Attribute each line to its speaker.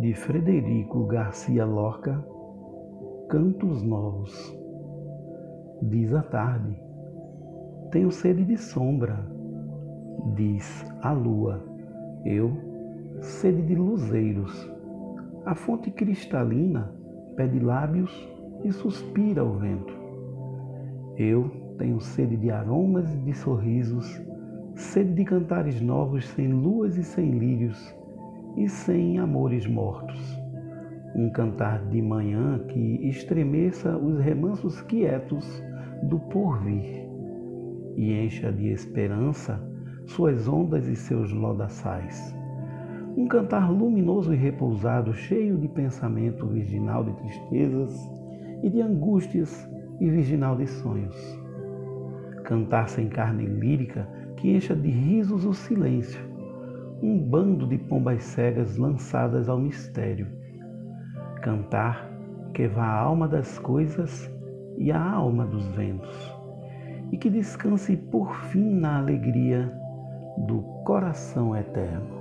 Speaker 1: de Frederico Garcia Lorca, Cantos Novos. Diz a tarde, tenho sede de sombra, diz a lua, eu, sede de luzeiros. A fonte cristalina pede lábios e suspira ao vento. Eu tenho sede de aromas e de sorrisos, sede de cantares novos sem luas e sem lírios e sem amores mortos. Um cantar de manhã que estremeça os remansos quietos do porvir e encha de esperança suas ondas e seus lodaçais. Um cantar luminoso e repousado, cheio de pensamento virginal de tristezas e de angústias e virginal de sonhos. Cantar sem carne lírica que encha de risos o silêncio, um bando de pombas cegas lançadas ao mistério. Cantar que vá a alma das coisas e a alma dos ventos, e que descanse por fim na alegria do coração eterno.